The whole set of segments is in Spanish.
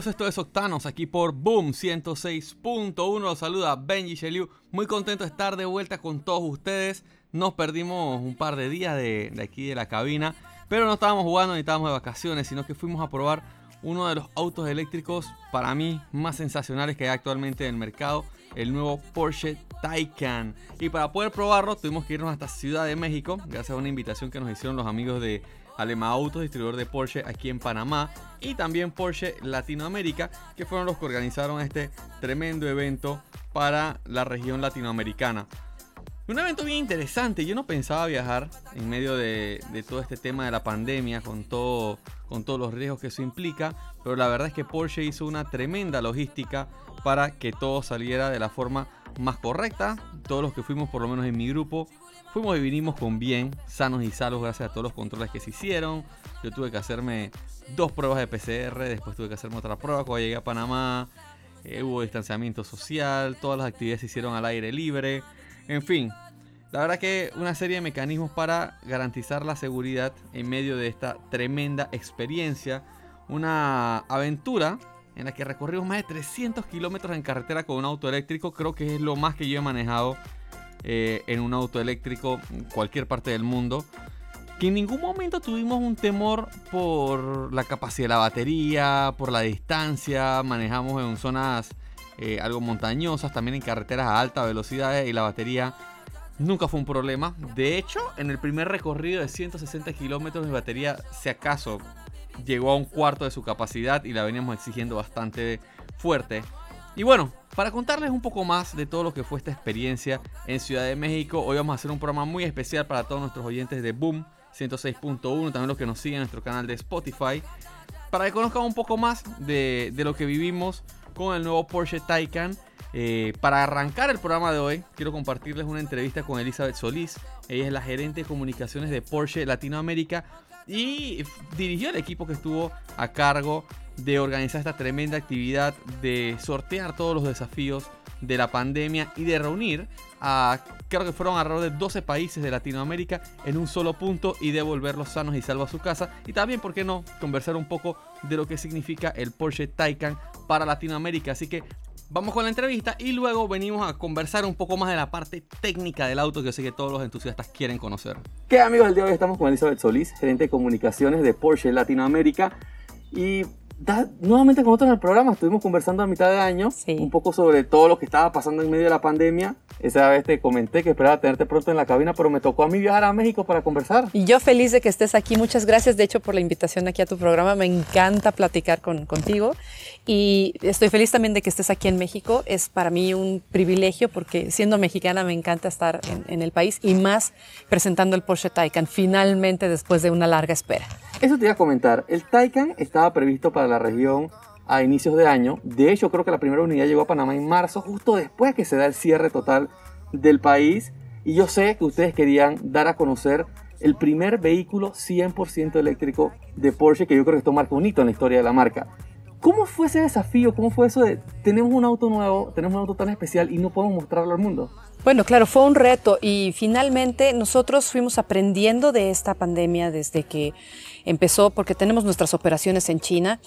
Amigos, esto es Octanos, aquí por Boom 106.1. Los saluda Benji Sheliu. Muy contento de estar de vuelta con todos ustedes. Nos perdimos un par de días de, aquí de la cabina, pero no estábamos jugando ni estábamos de vacaciones, sino que fuimos a probar uno de los autos eléctricos para mí más sensacionales que hay actualmente en el mercado, el nuevo Porsche Taycan. Y para poder probarlo tuvimos que irnos hasta Ciudad de México, gracias a una invitación que nos hicieron los amigos de Alema Autos, distribuidor de Porsche aquí en Panamá, y también Porsche Latinoamérica, que fueron los que organizaron este tremendo evento para la región latinoamericana. Un evento bien interesante, yo no pensaba viajar en medio de, todo este tema de la pandemia, con, todo, con todos los riesgos que eso implica, pero la verdad es que Porsche hizo una tremenda logística para que todo saliera de la forma más correcta. Todos los que fuimos, por lo menos en mi grupo, Fuimos y vinimos con bien, sanos y salvos gracias a todos los controles que se hicieron. Yo tuve que hacerme dos pruebas de PCR, después tuve que hacerme otra prueba cuando llegué a Panamá. Eh, hubo distanciamiento social, todas las actividades se hicieron al aire libre. En fin, la verdad que una serie de mecanismos para garantizar la seguridad en medio de esta tremenda experiencia. Una aventura en la que recorrimos más de 300 kilómetros en carretera con un auto eléctrico. Creo que es lo más que yo he manejado eh, en un auto eléctrico en cualquier parte del mundo. Que en ningún momento tuvimos un temor por la capacidad de la batería, por la distancia. Manejamos en zonas eh, algo montañosas, también en carreteras a alta velocidad y la batería nunca fue un problema. De hecho, en el primer recorrido de 160 kilómetros mi batería, si acaso, llegó a un cuarto de su capacidad y la veníamos exigiendo bastante fuerte. Y bueno, para contarles un poco más de todo lo que fue esta experiencia en Ciudad de México, hoy vamos a hacer un programa muy especial para todos nuestros oyentes de Boom 106.1, también los que nos siguen en nuestro canal de Spotify, para que conozcan un poco más de, lo que vivimos con el nuevo Porsche Taycan. Eh, para arrancar el programa de hoy, quiero compartirles una entrevista con Elizabeth Solís. Ella es la gerente de comunicaciones de Porsche Latinoamérica y dirigió el equipo que estuvo a cargo de organizar esta tremenda actividad, de sortear todos los desafíos de la pandemia y de reunir a, creo que fueron alrededor de 12 países de Latinoamérica en un solo punto y devolverlos sanos y salvos a su casa. Y también, ¿por qué no?, conversar un poco de lo que significa el Porsche Taycan para Latinoamérica. Así que vamos con la entrevista y luego venimos a conversar un poco más de la parte técnica del auto que sé que todos los entusiastas quieren conocer. ¿Qué amigos? El día de hoy estamos con Elizabeth Solís, gerente de comunicaciones de Porsche Latinoamérica. Y nuevamente con nosotros en el programa. Estuvimos conversando a mitad de año un poco sobre todo lo que estaba pasando en medio de la pandemia. Esa vez te comenté que esperaba tenerte pronto en la cabina, pero me tocó a mí viajar a México para conversar. Y yo feliz de que estés aquí. Muchas gracias, de hecho, por la invitación aquí a tu programa. Me encanta platicar con, contigo. Y estoy feliz también de que estés aquí en México. Es para mí un privilegio porque siendo mexicana me encanta estar en, en el país y más presentando el Porsche Taycan finalmente después de una larga espera. Eso te iba a comentar. El Taycan estaba previsto para la región a inicios de año. De hecho, creo que la primera unidad llegó a Panamá en marzo, justo después que se da el cierre total del país. Y yo sé que ustedes querían dar a conocer el primer vehículo 100% eléctrico de Porsche, que yo creo que esto marca un hito en la historia de la marca. ¿Cómo fue ese desafío? ¿Cómo fue eso de tenemos un auto nuevo, tenemos un auto tan especial y no podemos mostrarlo al mundo? Bueno, claro, fue un reto y finalmente nosotros fuimos aprendiendo de esta pandemia desde que empezó, porque tenemos nuestras operaciones en China.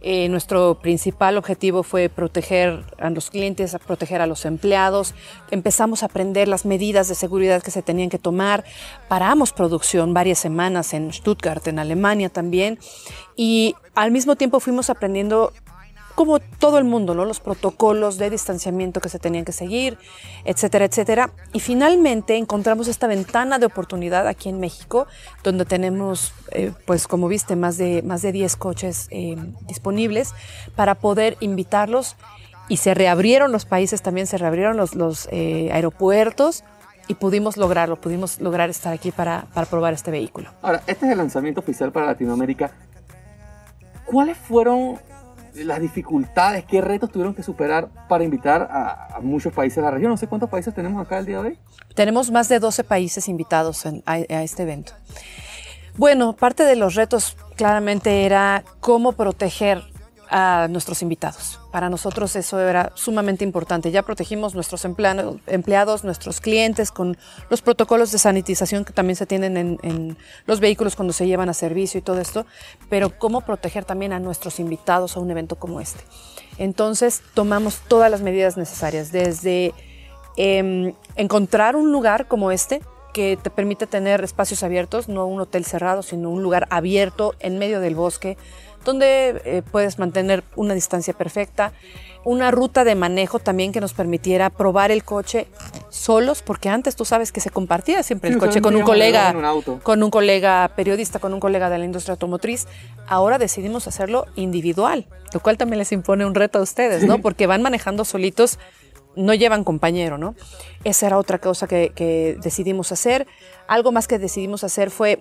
Eh, nuestro principal objetivo fue proteger a los clientes, proteger a los empleados. Empezamos a aprender las medidas de seguridad que se tenían que tomar. Paramos producción varias semanas en Stuttgart, en Alemania también. Y al mismo tiempo fuimos aprendiendo como todo el mundo, ¿no? los protocolos de distanciamiento que se tenían que seguir, etcétera, etcétera. Y finalmente encontramos esta ventana de oportunidad aquí en México, donde tenemos, eh, pues como viste, más de, más de 10 coches eh, disponibles para poder invitarlos. Y se reabrieron los países, también se reabrieron los, los eh, aeropuertos y pudimos lograrlo, pudimos lograr estar aquí para, para probar este vehículo. Ahora, este es el lanzamiento oficial para Latinoamérica ¿Cuáles fueron las dificultades, qué retos tuvieron que superar para invitar a, a muchos países de la región? No sé cuántos países tenemos acá el día de hoy. Tenemos más de 12 países invitados a, a este evento. Bueno, parte de los retos claramente era cómo proteger a nuestros invitados. Para nosotros eso era sumamente importante. Ya protegimos nuestros empleados, nuestros clientes con los protocolos de sanitización que también se tienen en, en los vehículos cuando se llevan a servicio y todo esto, pero cómo proteger también a nuestros invitados a un evento como este. Entonces tomamos todas las medidas necesarias, desde em, encontrar un lugar como este que te permite tener espacios abiertos, no un hotel cerrado, sino un lugar abierto en medio del bosque, donde eh, puedes mantener una distancia perfecta, una ruta de manejo también que nos permitiera probar el coche solos, porque antes tú sabes que se compartía siempre Sí, el coche con un colega, un con un colega periodista, con un colega de la industria automotriz. Ahora decidimos hacerlo individual, lo cual también les impone un reto a ustedes, ¿no? Porque van manejando solitos, no llevan compañero, ¿no? Esa era otra cosa que, que decidimos hacer. Algo más que decidimos hacer fue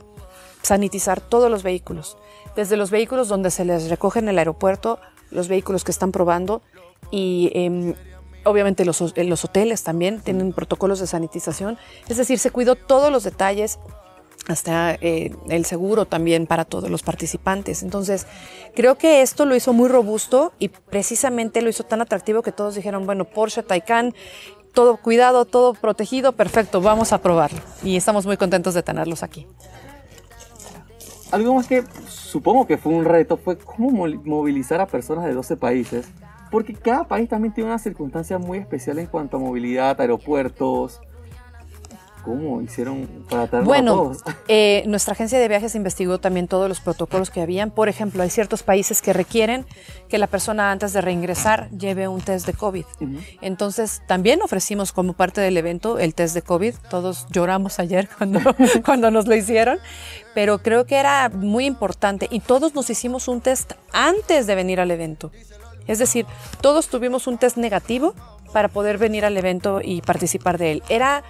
sanitizar todos los vehículos, desde los vehículos donde se les recoge en el aeropuerto, los vehículos que están probando y em, obviamente los, ho- los hoteles también tienen protocolos de sanitización. Es decir, se cuidó todos los detalles, hasta eh, el seguro también para todos los participantes. Entonces, creo que esto lo hizo muy robusto y precisamente lo hizo tan atractivo que todos dijeron, bueno, Porsche Taycan, todo cuidado, todo protegido, perfecto, vamos a probarlo. Y estamos muy contentos de tenerlos aquí. Algo más que supongo que fue un reto fue cómo mo- movilizar a personas de 12 países, porque cada país también tiene una circunstancia muy especial en cuanto a movilidad, aeropuertos. ¿Cómo hicieron para a Bueno, todos? eh, nuestra agencia de viajes investigó también todos los protocolos que habían. Por ejemplo, hay ciertos países que requieren que la persona antes de reingresar lleve un test de COVID. Entonces, también ofrecimos como parte del evento el test de COVID. Todos lloramos ayer cuando, cuando nos lo hicieron, pero creo que era muy importante y todos nos hicimos un test antes de venir al evento. Es decir, todos tuvimos un test negativo para poder venir al evento y participar de él. Era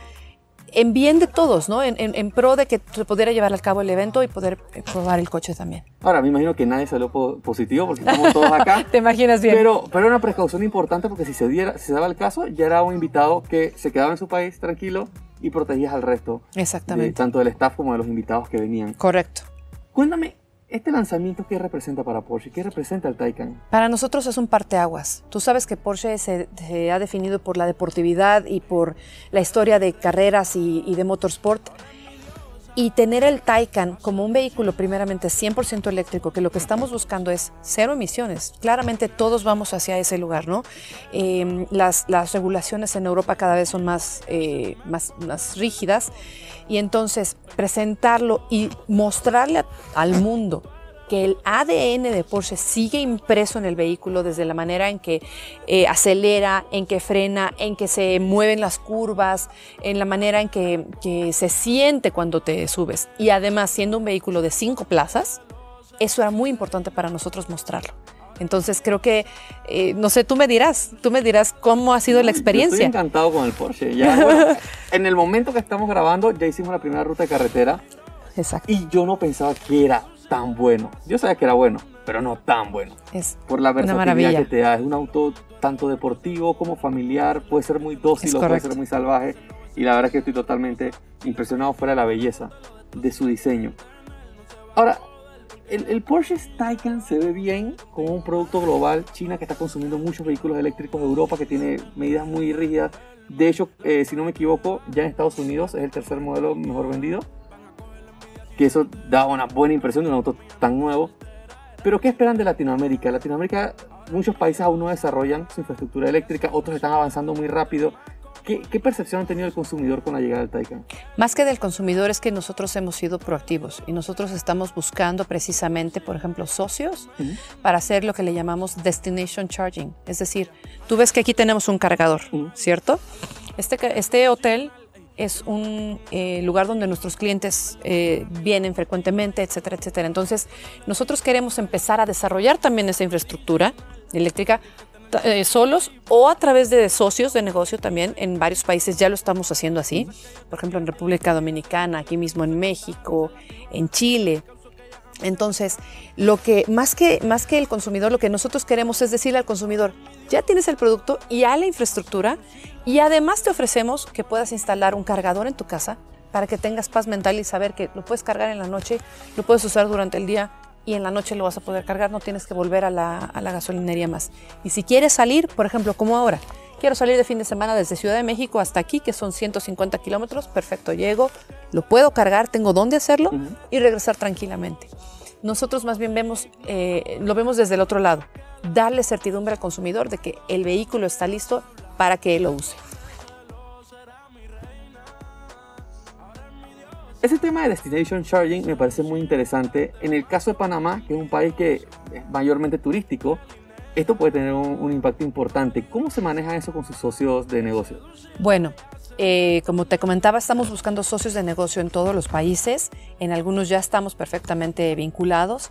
en bien de todos, ¿no? En, en- en pro de que se pudiera llevar al cabo el evento y poder eh, probar el coche también. Ahora, me imagino que nadie salió po- positivo porque estamos todos acá. ¿Te imaginas bien? Pero, pero era una precaución importante porque si se, diera, si se daba el caso, ya era un invitado que se quedaba en su país tranquilo y protegías al resto, de, Exactamente. tanto del staff como de los invitados que venían. Correcto. Cuéntame, ¿este lanzamiento qué representa para Porsche? ¿Qué representa el Taycan? Para nosotros es un parteaguas. Tú sabes que Porsche se, ha definido por la deportividad y por la historia de carreras y de motorsport. Y tener el Taycan como un vehículo primeramente 100% eléctrico, que lo que estamos buscando es cero emisiones. Claramente todos vamos hacia ese lugar, ¿no? Eh, las, regulaciones en Europa cada vez son más, eh, más, más rígidas y entonces presentarlo y mostrarle al mundo que el ADN de Porsche sigue impreso en el vehículo desde la manera en que eh, acelera, en que frena, en que se mueven las curvas, en la manera en que, que se siente cuando te subes. Y además, siendo un vehículo de cinco plazas, eso era muy importante para nosotros mostrarlo. Entonces creo que, eh, no sé, tú me dirás, tú me dirás cómo ha sido la Yo Estoy experiencia. encantado con el Porsche. Ya, bueno, en el momento que estamos grabando, ya hicimos la primera ruta de carretera Exacto. y yo no pensaba que era tan bueno. Yo sabía que era bueno, pero no tan bueno. Es Por la versatilidad maravilla. que te da. Es un auto tanto deportivo como familiar. Puede ser muy dócil o puede ser muy salvaje. Y la verdad es que estoy totalmente impresionado fuera de la belleza de su diseño. Ahora, el, el Porsche Taycan se ve bien como un producto global. China que está consumiendo muchos vehículos eléctricos. Europa que tiene medidas muy rígidas. De hecho, eh, si no me equivoco, ya en Estados Unidos es el tercer modelo mejor vendido. Que eso da una buena impresión de un auto tan nuevo. Pero ¿qué esperan de Latinoamérica? Latinoamérica, muchos países aún no desarrollan su infraestructura eléctrica, otros están avanzando muy rápido. ¿Qué, qué percepción ha tenido el consumidor con la llegada del Taycan? Más que del consumidor es que nosotros hemos sido proactivos y nosotros estamos buscando precisamente, por ejemplo, socios Ujú. para hacer lo que le llamamos destination charging. Es decir, tú ves que aquí tenemos un cargador, Ujú. ¿cierto? Este, este hotel es un eh, lugar donde nuestros clientes eh, vienen frecuentemente, etcétera, etcétera. Entonces, nosotros queremos empezar a desarrollar también esa infraestructura eléctrica eh, solos o a través de socios de negocio también. En varios países ya lo estamos haciendo así. Por ejemplo, en República Dominicana, aquí mismo en México, en Chile. Entonces, lo que más que más que el consumidor, lo que nosotros queremos es decirle al consumidor, ya tienes el producto y a la infraestructura y además te ofrecemos que puedas instalar un cargador en tu casa para que tengas paz mental y saber que lo puedes cargar en la noche, lo puedes usar durante el día y en la noche lo vas a poder cargar, no tienes que volver a la, a la gasolinería más. Y si quieres salir, por ejemplo, como ahora, quiero salir de fin de semana desde Ciudad de México hasta aquí, que son 150 kilómetros, perfecto, llego, lo puedo cargar, tengo dónde hacerlo y regresar tranquilamente. Nosotros más bien vemos, eh, lo vemos desde el otro lado, darle certidumbre al consumidor de que el vehículo está listo para que lo use. Ese tema de Destination Charging me parece muy interesante. En el caso de Panamá, que es un país que es mayormente turístico, esto puede tener un, un impacto importante. ¿Cómo se maneja eso con sus socios de negocio? Bueno, eh, como te comentaba, estamos buscando socios de negocio en todos los países. En algunos ya estamos perfectamente vinculados.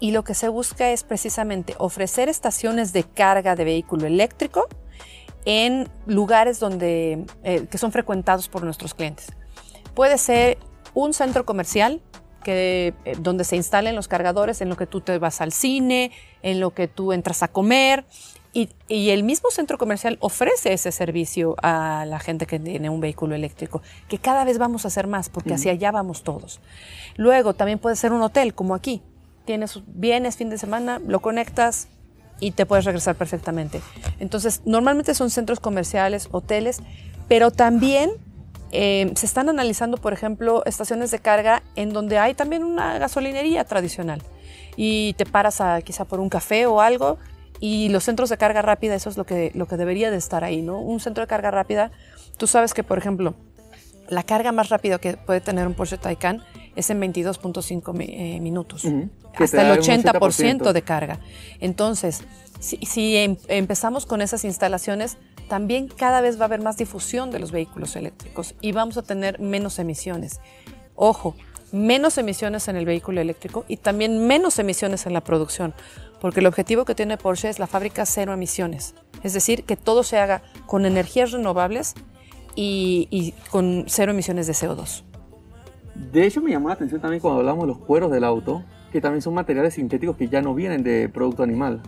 Y lo que se busca es precisamente ofrecer estaciones de carga de vehículo eléctrico en lugares donde, eh, que son frecuentados por nuestros clientes. Puede ser un centro comercial que, eh, donde se instalen los cargadores en lo que tú te vas al cine, en lo que tú entras a comer. Y, y, el mismo centro comercial ofrece ese servicio a la gente que tiene un vehículo eléctrico, que cada vez vamos a hacer más, porque hacia allá vamos todos. Luego también puede ser un hotel, como aquí. Tienes, vienes fin de semana, lo conectas y te puedes regresar perfectamente. Entonces, normalmente son centros comerciales, hoteles, pero también eh, se están analizando, por ejemplo, estaciones de carga en donde hay también una gasolinería tradicional y te paras quizá por un café o algo y los centros de carga rápida, eso es lo que, lo que debería de estar ahí, ¿no? Un centro de carga rápida, tú sabes que, por ejemplo, la carga más rápida que puede tener un Porsche Taycan es en 22.5 eh, minutos, uh -huh. hasta el 80%, 80%, de carga. Entonces, si, si em, empezamos con esas instalaciones, también cada vez va a haber más difusión de los vehículos eléctricos y vamos a tener menos emisiones. Ojo, menos emisiones en el vehículo eléctrico y también menos emisiones en la producción, porque el objetivo que tiene Porsche es la fábrica cero emisiones, es decir, que todo se haga con energías renovables y, y con cero emisiones de CO2. De hecho, me llamó la atención también cuando hablamos de los cueros del auto, que también son materiales sintéticos que ya no vienen de producto animal.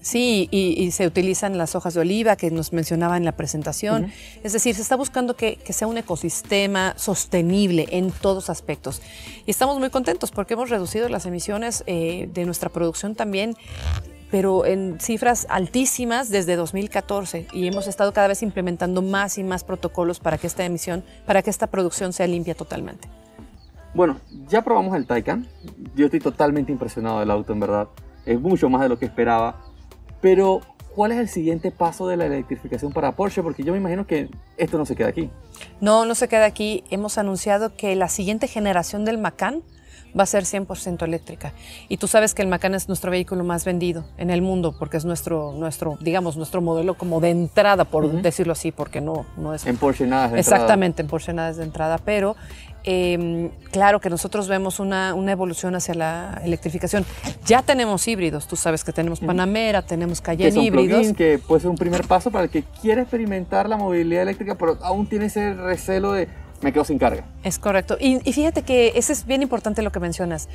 Sí, y, y, se utilizan las hojas de oliva que nos mencionaba en la presentación. Uh -huh. Es decir, se está buscando que, que, sea un ecosistema sostenible en todos aspectos. Y estamos muy contentos porque hemos reducido las emisiones eh, de nuestra producción también pero en cifras altísimas desde 2014 y hemos estado cada vez implementando más y más protocolos para que esta emisión, para que esta producción sea limpia totalmente. Bueno, ya probamos el Taycan. Yo estoy totalmente impresionado del auto, en verdad. Es mucho más de lo que esperaba. Pero, ¿cuál es el siguiente paso de la electrificación para Porsche? Porque yo me imagino que esto no se queda aquí. No, no se queda aquí. Hemos anunciado que la siguiente generación del Macan va a ser 100% eléctrica. Y tú sabes que el Macan es nuestro vehículo más vendido en el mundo porque es nuestro, nuestro digamos, nuestro modelo como de entrada, por uh -huh. decirlo así, porque no, no es... En Porsche nada es de Exactamente, entrada. en Porsche nada es de entrada, pero eh, claro que nosotros vemos una, una, evolución hacia la electrificación. Ya tenemos híbridos, tú sabes que tenemos Panamera, tenemos Cayenne que híbridos. que puede ser un primer paso para el que quiere experimentar la movilidad eléctrica, pero aún tiene ese recelo de me quedo sin carga. Es correcto. Y, y, fíjate que eso es bien importante lo que mencionas.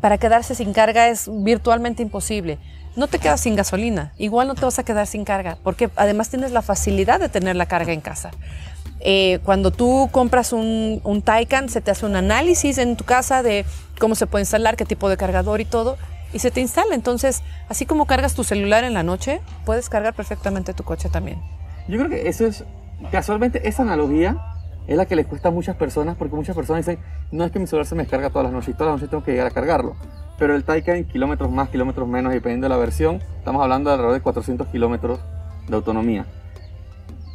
Para quedarse sin carga es virtualmente imposible. No te quedas sin gasolina, igual no te vas a quedar sin carga, porque además tienes la facilidad de tener la carga en casa. Eh, cuando tú compras un, un Taycan, se te hace un análisis en tu casa de cómo se puede instalar, qué tipo de cargador y todo, y se te instala. Entonces, así como cargas tu celular en la noche, puedes cargar perfectamente tu coche también. Yo creo que eso es, casualmente, esa analogía es la que les cuesta a muchas personas porque muchas personas dicen no es que mi celular se me descarga todas las noches y todas las noches tengo que llegar a cargarlo pero el Taycan kilómetros más kilómetros menos dependiendo de la versión estamos hablando de alrededor de 400 kilómetros de autonomía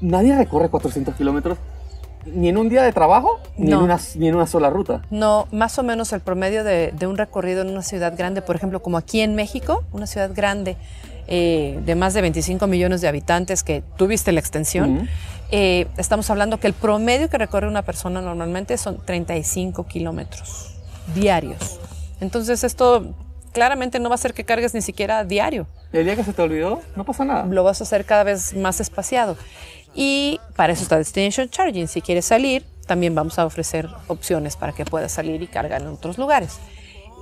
nadie recorre 400 kilómetros ni en un día de trabajo ni, no. en una, ni en una sola ruta no más o menos el promedio de, de un recorrido en una ciudad grande por ejemplo como aquí en México una ciudad grande eh, de más de 25 millones de habitantes, que tuviste la extensión, uh -huh. eh, estamos hablando que el promedio que recorre una persona normalmente son 35 kilómetros diarios. Entonces esto claramente no va a hacer que cargues ni siquiera diario. El día que se te olvidó, no pasa nada. Lo vas a hacer cada vez más espaciado. Y para eso está Destination Charging. Si quieres salir, también vamos a ofrecer opciones para que puedas salir y cargar en otros lugares.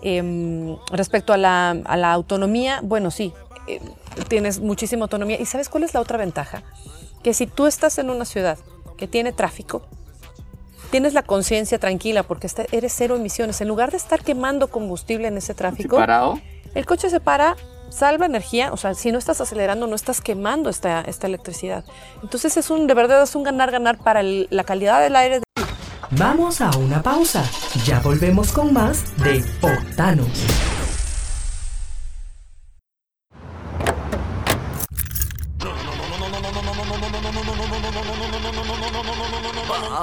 Em, respecto a la, a la, autonomía, bueno, sí, eh, tienes muchísima autonomía. ¿Y sabes cuál es la otra ventaja? Que si tú estás en una ciudad que tiene tráfico, tienes la conciencia tranquila porque eres cero emisiones. En lugar de estar quemando combustible en ese tráfico, ¿Parado? el coche se para, salva energía, o sea, si no estás acelerando, no estás quemando esta, esta electricidad. Entonces es un, de verdad es un ganar-ganar para la calidad del aire. Vamos a una pausa. Ya volvemos con más de Octanos.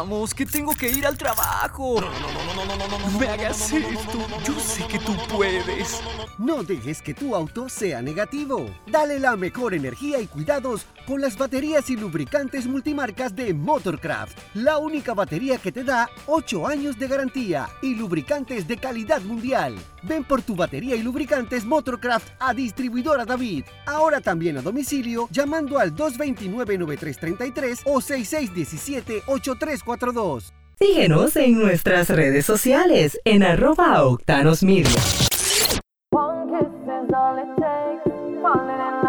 Vamos, que tengo que ir al trabajo. No, me hagas esto. Yo sé que tú puedes. No dejes que tu auto sea negativo. Dale la mejor energía y cuidados con las baterías y lubricantes multimarcas de Motorcraft. La única batería que te da 8 años de garantía y lubricantes de calidad mundial. Ven por tu batería y lubricantes Motorcraft a distribuidora David. Ahora también a domicilio llamando al 229-9333 o 6617-8342. Síguenos en nuestras redes sociales en arroba Octanos Media. ¿Qué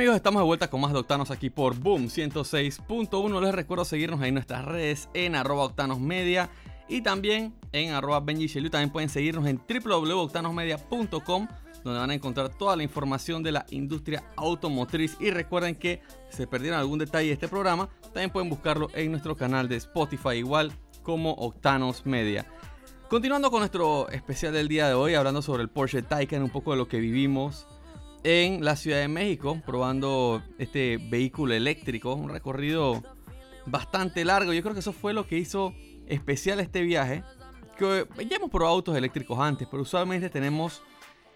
amigos? Estamos de vuelta con más de Octanos aquí por Boom 106.1. Les recuerdo seguirnos en nuestras redes en arroba Octanos Media y también en arroba Benji También pueden seguirnos en www.octanosmedia.com donde van a encontrar toda la información de la industria automotriz. Y recuerden que si se perdieron algún detalle de este programa, también pueden buscarlo en nuestro canal de Spotify, igual como Octanos Media. Continuando con nuestro especial del día de hoy, hablando sobre el Porsche Taycan, un poco de lo que vivimos en la Ciudad de México, probando este vehículo eléctrico, un recorrido bastante largo. Yo creo que eso fue lo que hizo especial este viaje. Que ya hemos probado autos eléctricos antes, pero usualmente tenemos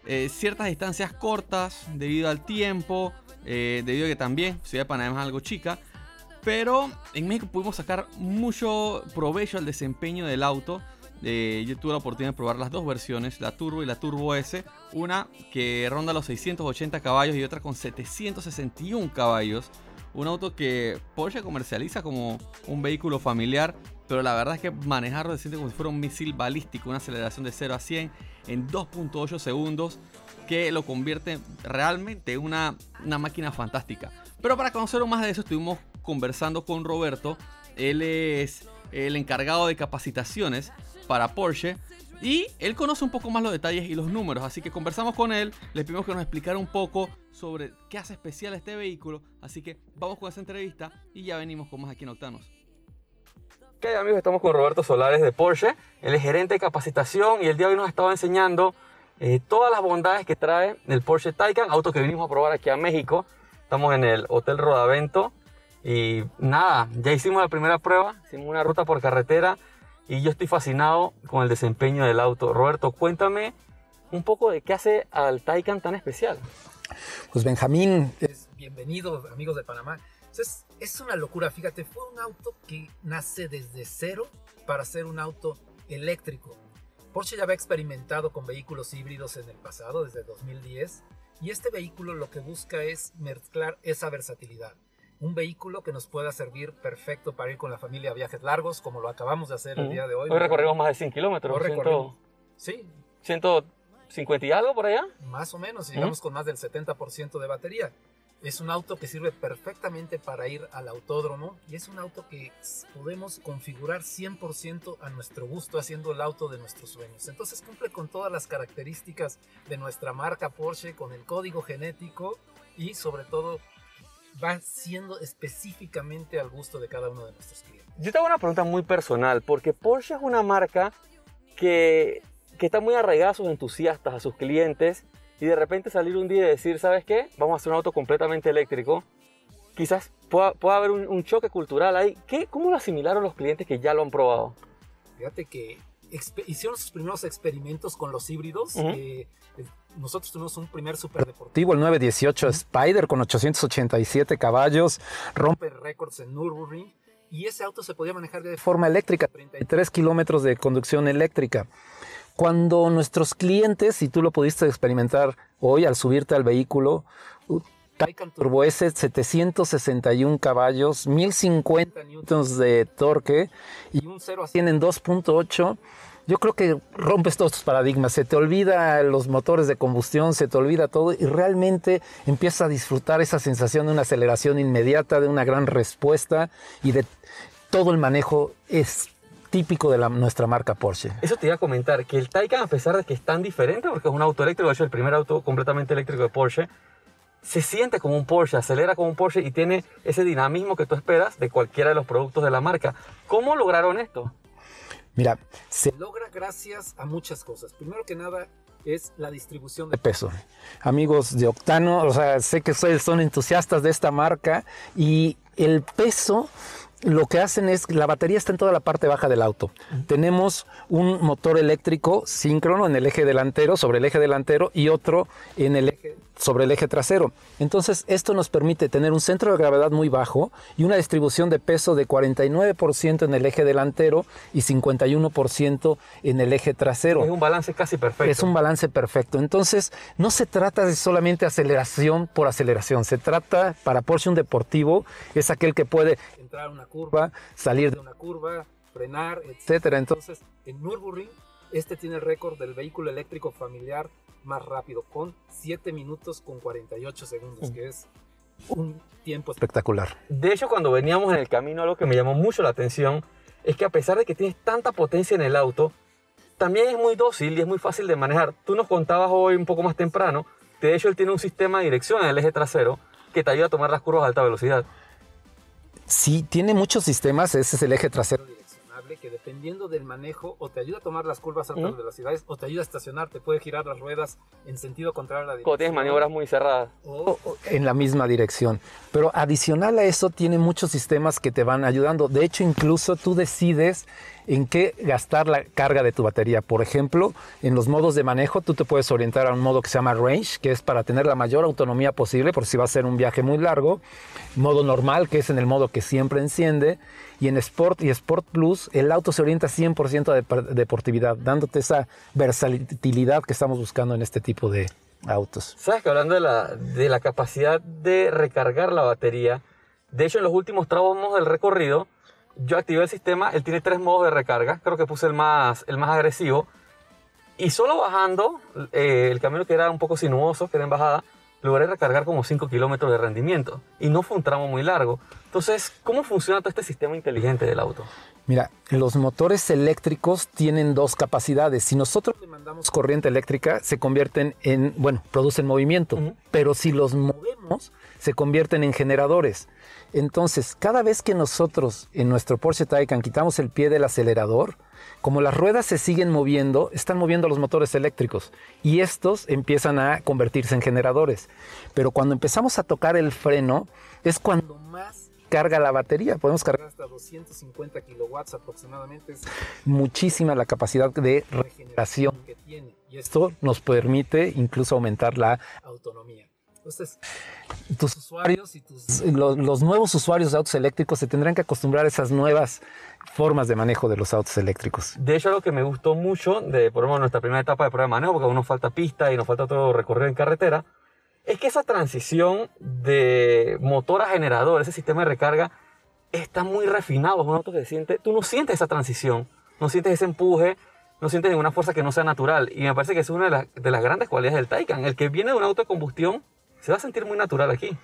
eh, ciertas distancias cortas debido al tiempo, eh, debido a que también Ciudad de Panamá es algo chica. Pero en México pudimos sacar mucho provecho al desempeño del auto. Eh, yo tuve la oportunidad de probar las dos versiones, la Turbo y la Turbo S. Una que ronda los 680 caballos y otra con 761 caballos. Un auto que Porsche comercializa como un vehículo familiar, pero la verdad es que manejarlo se siente como si fuera un misil balístico, una aceleración de 0 a 100 en 2.8 segundos, que lo convierte realmente en una, una máquina fantástica. Pero para conocer más de eso estuvimos conversando con Roberto. Él es el encargado de capacitaciones para Porsche. Y él conoce un poco más los detalles y los números, así que conversamos con él, le pedimos que nos explicara un poco sobre qué hace especial este vehículo, así que vamos con esa entrevista y ya venimos con más aquí en Octanos. Ok amigos, estamos con Roberto Solares de Porsche, él es gerente de capacitación y el día de hoy nos estaba enseñando eh, todas las bondades que trae el Porsche Taycan, auto que vinimos a probar aquí a México. Estamos en el Hotel Rodavento y nada, ya hicimos la primera prueba, hicimos una ruta por carretera y yo estoy fascinado con el desempeño del auto. Roberto, cuéntame un poco de qué hace al Taycan tan especial. Pues Benjamín, es bienvenido amigos de Panamá. Es, es una locura, fíjate, fue un auto que nace desde cero para ser un auto eléctrico. Porsche ya había experimentado con vehículos híbridos en el pasado, desde 2010, y este vehículo lo que busca es mezclar esa versatilidad un vehículo que nos pueda servir perfecto para ir con la familia a viajes largos, como lo acabamos de hacer el día de hoy. Hoy recorrimos más de 100 kilómetros. Hoy recorrimos, sí. 150 y algo por allá. Más o menos, llegamos con más del 70% de batería. Es un auto que sirve perfectamente para ir al autódromo y es un auto que podemos configurar 100% a nuestro gusto haciendo el auto de nuestros sueños. Entonces cumple con todas las características de nuestra marca Porsche, con el código genético y sobre todo va siendo específicamente al gusto de cada uno de nuestros clientes. Yo tengo una pregunta muy personal, porque Porsche es una marca que, que está muy arraigada a sus entusiastas, a sus clientes, y de repente salir un día y decir, ¿sabes qué? Vamos a hacer un auto completamente eléctrico. Quizás pueda, pueda haber un, choque cultural ahí. ¿Qué, ¿Cómo lo asimilaron los clientes que ya lo han probado? Fíjate que hicieron sus primeros experimentos con los híbridos nosotros tuvimos un primer superdeportivo, el 918 Spider con 887 caballos, rompe récords en Nürburgring y ese auto se podía manejar de forma eléctrica, 33 kilómetros de conducción eléctrica. Cuando nuestros clientes, y tú lo pudiste experimentar hoy al subirte al vehículo, Taycan Turbo S, 761 caballos, 1050 newtons de torque y un 0 a 100 en 2.8. Yo creo que rompes todos tus paradigmas, se te olvida los motores de combustión, se te olvida todo y realmente empiezas a disfrutar esa sensación de una aceleración inmediata, de una gran respuesta y de todo el manejo es típico de la, nuestra marca Porsche. Eso te iba a comentar, que el Taycan, a pesar de que es tan diferente, porque es un auto eléctrico, de hecho el primer auto completamente eléctrico de Porsche, se siente como un Porsche, acelera como un Porsche y tiene ese dinamismo que tú esperas de cualquiera de los productos de la marca. ¿Cómo lograron esto? Mira, se logra gracias a muchas cosas. Primero que nada es la distribución de peso. Amigos de Octano, o sea, sé que ustedes son entusiastas de esta marca y el peso lo que hacen es, la batería está en toda la parte baja del auto. Tenemos un motor eléctrico síncrono en el eje delantero, sobre el eje delantero, y otro en el eje sobre el eje trasero. Entonces, esto nos permite tener un centro de gravedad muy bajo y una distribución de peso de 49% en el eje delantero y 51% en el eje trasero. Es un balance casi perfecto. Es un balance perfecto. Entonces, no se trata de solamente aceleración por aceleración. Se trata, para Porsche, un deportivo es aquel que puede entrar a una curva, salir de una curva, frenar, etcétera. Entonces, en Nürburgring, este tiene el récord del vehículo eléctrico familiar más rápido, con 7 minutos con 48 segundos, que es un tiempo espectacular. De hecho, cuando veníamos en el camino, algo que me llamó mucho la atención es que a pesar de que tienes tanta potencia en el auto, también es muy dócil y es muy fácil de manejar. Tú nos contabas hoy un poco más temprano, de hecho él tiene un sistema de dirección en el eje trasero que te ayuda a tomar las curvas a alta velocidad. Sí, tiene muchos sistemas, ese es el eje trasero que dependiendo del manejo o te ayuda a tomar las curvas a altas velocidades o te ayuda a estacionar, te puede girar las ruedas en sentido contrario a la dirección. Cuando tienes maniobras muy cerradas. O, en la misma dirección. Pero adicional a eso tiene muchos sistemas que te van ayudando. De hecho, incluso tú decides en qué gastar la carga de tu batería. Por ejemplo, en los modos de manejo tú te puedes orientar a un modo que se llama range, que es para tener la mayor autonomía posible por si va a ser un viaje muy largo. Modo normal, que es en el modo que siempre enciende. Y en Sport y Sport Plus, el auto se orienta 100% a deportividad, dándote esa versatilidad que estamos buscando en este tipo de autos. Sabes que hablando de la, de la capacidad de recargar la batería, de hecho en los últimos tramos del recorrido, yo activé el sistema, él tiene tres modos de recarga, creo que puse el más, el más agresivo, y solo bajando eh, el camino que era un poco sinuoso, que era en bajada, logré recargar como 5 kilómetros de rendimiento, y no fue un tramo muy largo. Entonces, ¿cómo funciona todo este sistema inteligente del auto? Mira, los motores eléctricos tienen dos capacidades. Si nosotros le mandamos corriente eléctrica, se convierten en, bueno, producen movimiento, pero si los movemos, se convierten en generadores. Entonces, cada vez que nosotros en nuestro Porsche Taycan quitamos el pie del acelerador, como las ruedas se siguen moviendo, están moviendo los motores eléctricos y estos empiezan a convertirse en generadores. Pero cuando empezamos a tocar el freno, es cuando más carga la batería. Podemos cargar hasta 250 kilowatts aproximadamente. muchísima la capacidad de regeneración que tiene. Y esto nos permite incluso aumentar la autonomía. Entonces, tus usuarios y tus... Los, nuevos usuarios de autos eléctricos se tendrán que acostumbrar a esas nuevas formas de manejo de los autos eléctricos. De hecho, lo que me gustó mucho de, por ejemplo, nuestra primera etapa de prueba de manejo, porque aún nos falta pista y nos falta todo recorrido en carretera, es que esa transición de motor a generador, ese sistema de recarga, está muy refinado. Es un auto que siente, tú no sientes esa transición, no sientes ese empuje, no sientes ninguna fuerza que no sea natural. Y me parece que es una de, de las grandes cualidades del Taycan. El que viene de un auto de combustión se va a sentir muy natural aquí.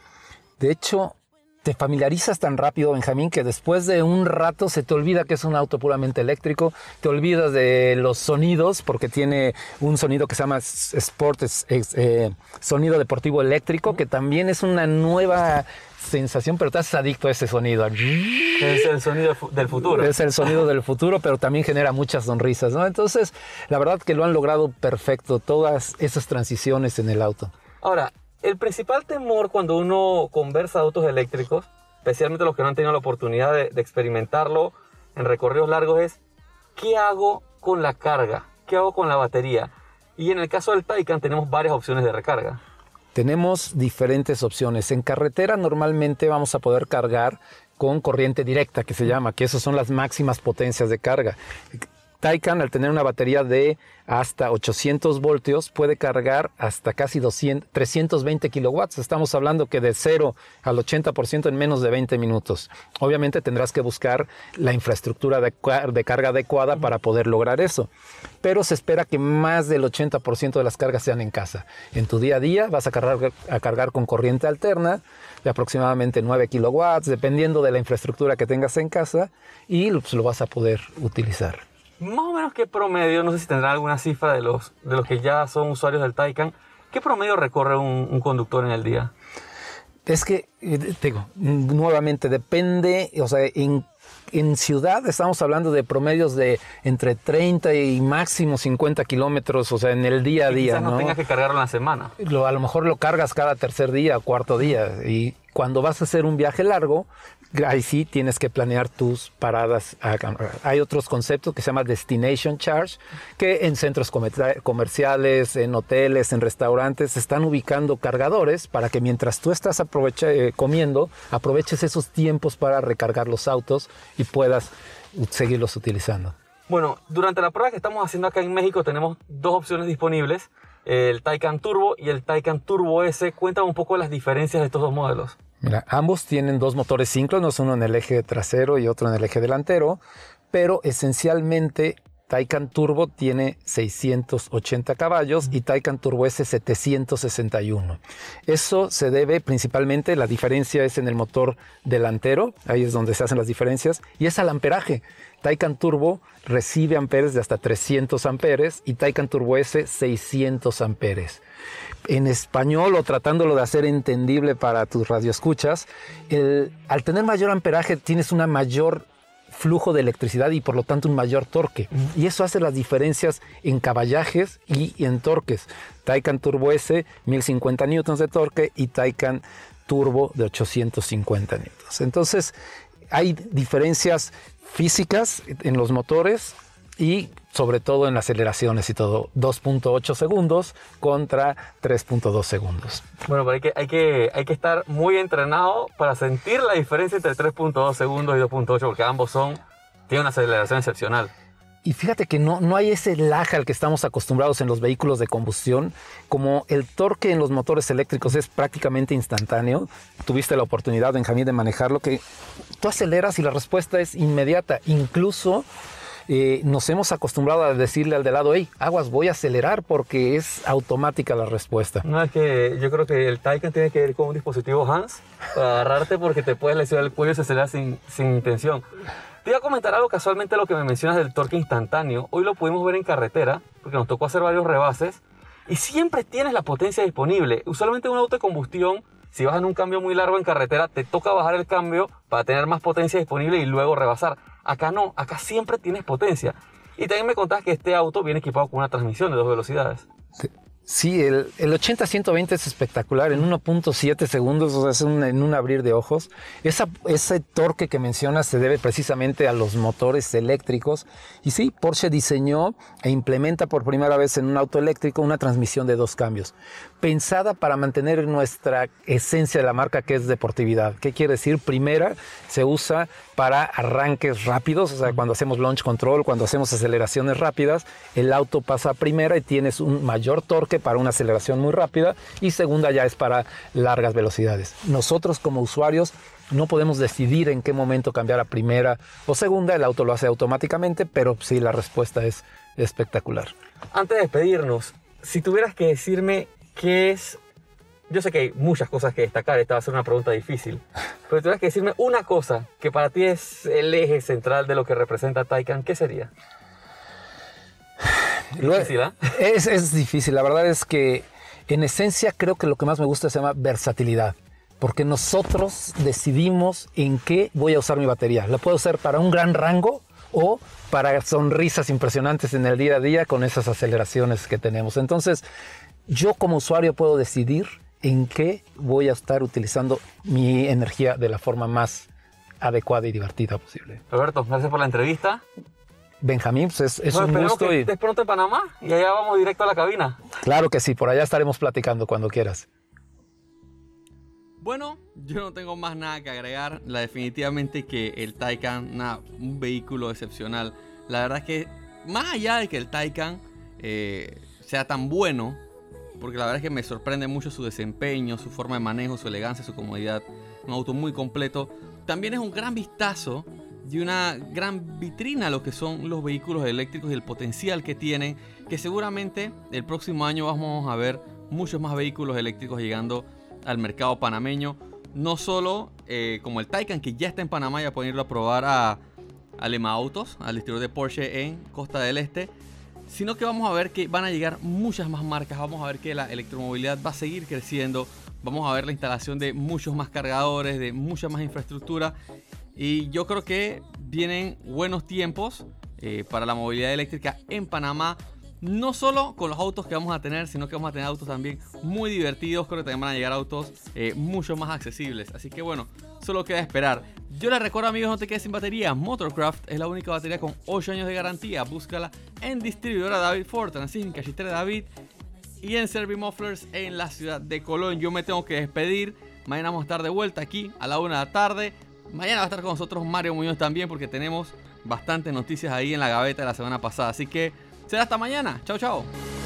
De hecho, te familiarizas tan rápido, Benjamín, que después de un rato se te olvida que es un auto puramente eléctrico, te olvidas de los sonidos, porque tiene un sonido que se llama Sport, eh, sonido deportivo eléctrico, que también es una nueva sensación, pero estás adicto a ese sonido. Es el sonido del futuro. Es el sonido del futuro, pero también genera muchas sonrisas, ¿no? Entonces, la verdad que lo han logrado perfecto, todas esas transiciones en el auto. Ahora, el principal temor cuando uno conversa de autos eléctricos, especialmente los que no han tenido la oportunidad de, experimentarlo en recorridos largos, es ¿qué hago con la carga? ¿Qué hago con la batería? Y en el caso del Taycan tenemos varias opciones de recarga. Tenemos diferentes opciones. En carretera normalmente vamos a poder cargar con corriente directa, que se llama, que esas son las máximas potencias de carga Taycan, al tener una batería de hasta 800 voltios, puede cargar hasta casi 200, 320 kilowatts. Estamos hablando que de 0 al 80% en menos de 20 minutos. Obviamente tendrás que buscar la infraestructura de, carga adecuada para poder lograr eso. Pero se espera que más del 80% de las cargas sean en casa. En tu día a día vas a cargar, a cargar con corriente alterna de aproximadamente 9 kilowatts, dependiendo de la infraestructura que tengas en casa, y pues, lo vas a poder utilizar más o menos qué promedio, no sé si tendrá alguna cifra de los, de los que ya son usuarios del Taycan, ¿qué promedio recorre un, conductor en el día? Es que, eh, digo, nuevamente depende, o sea, en, en, ciudad estamos hablando de promedios de entre 30 y máximo 50 kilómetros, o sea, en el día a día. Quizás no, tengas que cargarlo en la semana. Lo, a lo mejor lo cargas cada tercer día, cuarto día, y cuando vas a hacer un viaje largo, ahí sí tienes que planear tus paradas. Hay otros conceptos que se llama destination charge, que en centros comerciales, en hoteles, en restaurantes, están ubicando cargadores para que mientras tú estás eh, comiendo, aproveches esos tiempos para recargar los autos y puedas seguirlos utilizando. Bueno, durante la prueba que estamos haciendo acá en México tenemos dos opciones disponibles, el Taycan Turbo y el Taycan Turbo S. Cuéntame un poco las diferencias de estos dos modelos. Mira, ambos tienen dos motores síncronos, uno en el eje trasero y otro en el eje delantero, pero esencialmente Taycan Turbo tiene 680 caballos y Taycan Turbo S 761. Eso se debe principalmente, la diferencia es en el motor delantero, ahí es donde se hacen las diferencias, y es al amperaje. Taycan Turbo recibe amperes de hasta 300 amperes y Taycan Turbo S 600 amperes en español o tratándolo de hacer entendible para tus radioescuchas, al tener mayor amperaje tienes una mayor flujo de electricidad y por lo tanto un mayor torque. Y eso hace las diferencias en caballajes y en torques. Taycan Turbo S, 1050 newtons de torque y Taycan Turbo de 850 newtons. Entonces, hay diferencias físicas en los motores y sobre todo en aceleraciones y todo, 2.8 segundos contra 3.2 segundos. Bueno, pero hay que, hay, que, hay que estar muy entrenado para sentir la diferencia entre 3.2 segundos y 2.8 porque ambos son, tienen una aceleración excepcional. Y fíjate que no, no hay ese lag al que estamos acostumbrados en los vehículos de combustión, como el torque en los motores eléctricos es prácticamente instantáneo. Tuviste la oportunidad, Benjamín, de manejarlo, que tú aceleras y la respuesta es inmediata. Incluso eh, nos hemos acostumbrado a decirle al de lado, hey, aguas, voy a acelerar porque es automática la respuesta. No, es que yo creo que el Taycan tiene que ir con un dispositivo Hans para agarrarte porque te puedes lesionar el cuello y se acelera sin, sin intención. Te iba a comentar algo casualmente lo que me mencionas del torque instantáneo. Hoy lo pudimos ver en carretera porque nos tocó hacer varios rebases y siempre tienes la potencia disponible. Usualmente un auto de combustión, si vas en un cambio muy largo en carretera, te toca bajar el cambio para tener más potencia disponible y luego rebasar. Acá no, acá siempre tienes potencia. Y también me contás que este auto viene equipado con una transmisión de dos velocidades. Sí, el, el 80-120 es espectacular, en 1.7 segundos, o sea, es en un abrir de ojos. Esa, ese torque que mencionas se debe precisamente a los motores eléctricos. Y sí, Porsche diseñó e implementa por primera vez en un auto eléctrico una transmisión de dos cambios, pensada para mantener nuestra esencia de la marca que es deportividad. ¿Qué quiere decir? Primera, se usa para arranques rápidos, o sea, cuando hacemos launch control, cuando hacemos aceleraciones rápidas, el auto pasa a primera y tienes un mayor torque para una aceleración muy rápida y segunda ya es para largas velocidades. Nosotros como usuarios no podemos decidir en qué momento cambiar a primera o segunda, el auto lo hace automáticamente, pero sí la respuesta es espectacular. Antes de despedirnos, si tuvieras que decirme qué es yo sé que hay muchas cosas que destacar, esta va a ser una pregunta difícil, pero tienes que decirme una cosa que para ti es el eje central de lo que representa Taycan, ¿qué sería? Difícil, ¿eh? es, es difícil, la verdad es que en esencia creo que lo que más me gusta se llama versatilidad porque nosotros decidimos en qué voy a usar mi batería. La puedo usar para un gran rango o para sonrisas impresionantes en el día a día con esas aceleraciones que tenemos. Entonces, yo como usuario puedo decidir en qué voy a estar utilizando mi energía de la forma más adecuada y divertida posible. Roberto, gracias por la entrevista. Benjamín, pues es, un gusto. Que y... pronto en Panamá y allá vamos directo a la cabina. Claro que sí, por allá estaremos platicando cuando quieras. Bueno, yo no tengo más nada que agregar. La definitivamente que el Taycan, un vehículo excepcional. La verdad es que más allá de que el Taycan eh, sea tan bueno, porque la verdad es que me sorprende mucho su desempeño, su forma de manejo, su elegancia, su comodidad, un auto muy completo, también es un gran vistazo y una gran vitrina lo que son los vehículos eléctricos y el potencial que tienen, que seguramente el próximo año vamos a ver muchos más vehículos eléctricos llegando al mercado panameño, no solo eh, como el Taycan que ya está en Panamá, ya pueden irlo a probar a, a Lema Autos, al distribuidor de Porsche en Costa del Este, sino que vamos a ver que van a llegar muchas más marcas, vamos a ver que la electromovilidad va a seguir creciendo, vamos a ver la instalación de muchos más cargadores, de mucha más infraestructura y yo creo que vienen buenos tiempos eh, para la movilidad eléctrica en Panamá. No solo con los autos que vamos a tener, sino que vamos a tener autos también muy divertidos. Creo que también van a llegar autos eh, mucho más accesibles. Así que bueno, solo queda esperar. Yo les recuerdo amigos, no te quedes sin batería. Motorcraft es la única batería con 8 años de garantía. Búscala en distribuidora David Ford, así en Cachitera David y en Servimufflers en la ciudad de Colón. Yo me tengo que despedir. Mañana vamos a estar de vuelta aquí a la 1 de la tarde. Mañana va a estar con nosotros Mario Muñoz también porque tenemos bastantes noticias ahí en la gaveta de la semana pasada. Así que será hasta mañana. Chao, chao.